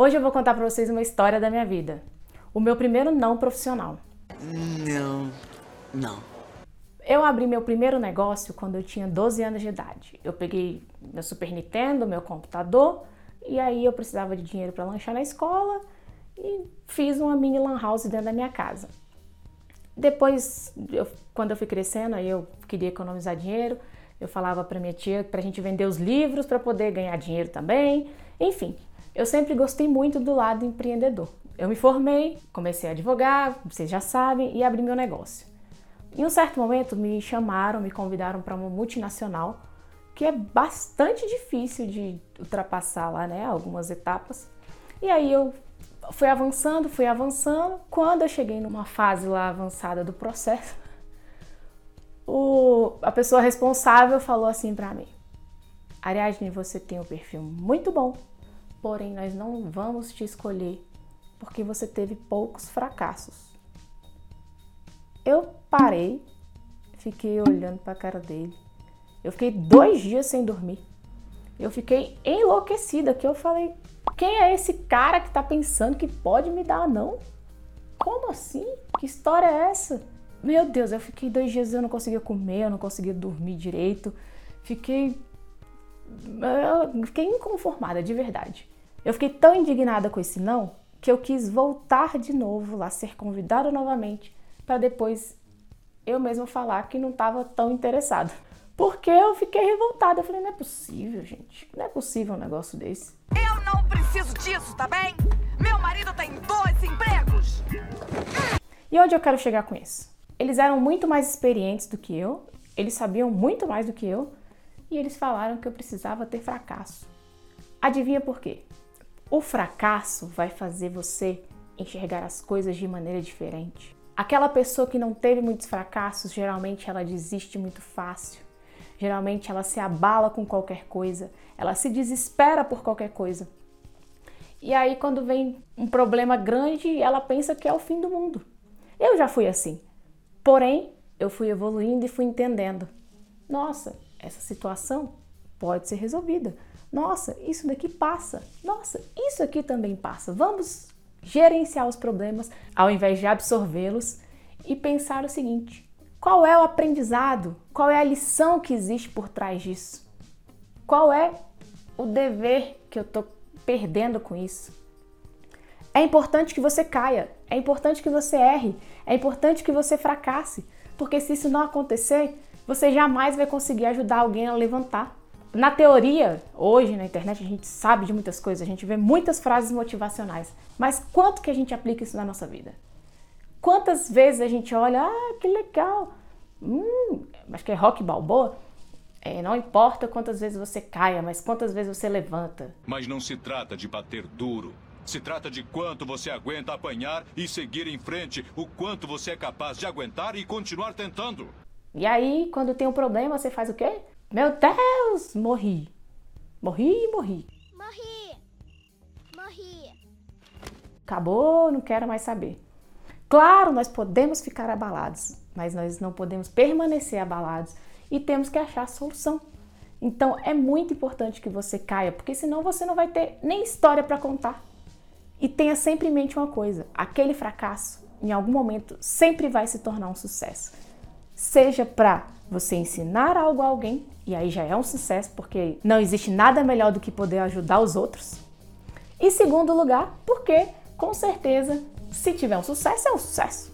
Hoje eu vou contar para vocês uma história da minha vida. O meu primeiro não profissional. Não, não. Eu abri meu primeiro negócio quando eu tinha 12 anos de idade. Eu peguei meu Super Nintendo, meu computador, e aí eu precisava de dinheiro para lanchar na escola e fiz uma mini lan house dentro da minha casa. Depois, eu, quando eu fui crescendo, aí eu queria economizar dinheiro, eu falava para minha tia para a gente vender os livros para poder ganhar dinheiro também. Enfim, eu sempre gostei muito do lado empreendedor. Eu me formei, comecei a advogar, vocês já sabem, e abri meu negócio. Em um certo momento me chamaram, me convidaram para uma multinacional, que é bastante difícil de ultrapassar lá, né, algumas etapas. E aí eu fui avançando, fui avançando. Quando eu cheguei numa fase lá avançada do processo, o, a pessoa responsável falou assim para mim: Ariadne, você tem um perfil muito bom, porém nós não vamos te escolher porque você teve poucos fracassos. Eu parei, fiquei olhando para a cara dele. Eu fiquei dois dias sem dormir. Eu fiquei enlouquecida, que eu falei, quem é esse cara que tá pensando que pode me dar não? Como assim? Que história é essa? Meu Deus, eu fiquei dois dias eu não conseguia comer, eu não conseguia dormir direito. Fiquei. Eu fiquei inconformada, de verdade. Eu fiquei tão indignada com esse não que eu quis voltar de novo lá, ser convidada novamente, para depois eu mesma falar que não estava tão interessada. Porque eu fiquei revoltada. Eu falei, não é possível, gente. Não é possível um negócio desse. Eu não preciso disso, tá bem? Meu marido tem dois empregos. E onde eu quero chegar com isso? Eles eram muito mais experientes do que eu, eles sabiam muito mais do que eu, e eles falaram que eu precisava ter fracasso. Adivinha por quê? O fracasso vai fazer você enxergar as coisas de maneira diferente. Aquela pessoa que não teve muitos fracassos, geralmente ela desiste muito fácil. Geralmente ela se abala com qualquer coisa, ela se desespera por qualquer coisa. E aí, quando vem um problema grande, ela pensa que é o fim do mundo. Eu já fui assim. Porém, eu fui evoluindo e fui entendendo. Nossa, essa situação pode ser resolvida. Nossa, isso daqui passa. Nossa, isso aqui também passa. Vamos gerenciar os problemas ao invés de absorvê-los e pensar o seguinte: qual é o aprendizado? Qual é a lição que existe por trás disso? Qual é o dever que eu estou perdendo com isso? É importante que você caia, é importante que você erre, é importante que você fracasse, porque se isso não acontecer, você jamais vai conseguir ajudar alguém a levantar. Na teoria, hoje na internet a gente sabe de muitas coisas, a gente vê muitas frases motivacionais, mas quanto que a gente aplica isso na nossa vida? Quantas vezes a gente olha, ah, que legal, hum, acho que é rock balboa. É, não importa quantas vezes você caia, mas quantas vezes você levanta. Mas não se trata de bater duro. Se trata de quanto você aguenta apanhar e seguir em frente, o quanto você é capaz de aguentar e continuar tentando. E aí, quando tem um problema, você faz o quê? Meu Deus, morri. Morri, morri. Morri. Morri. Acabou, não quero mais saber. Claro, nós podemos ficar abalados, mas nós não podemos permanecer abalados e temos que achar a solução. Então é muito importante que você caia, porque senão você não vai ter nem história para contar. E tenha sempre em mente uma coisa: aquele fracasso, em algum momento, sempre vai se tornar um sucesso. Seja para você ensinar algo a alguém, e aí já é um sucesso, porque não existe nada melhor do que poder ajudar os outros. E segundo lugar, porque com certeza se tiver um sucesso, é um sucesso.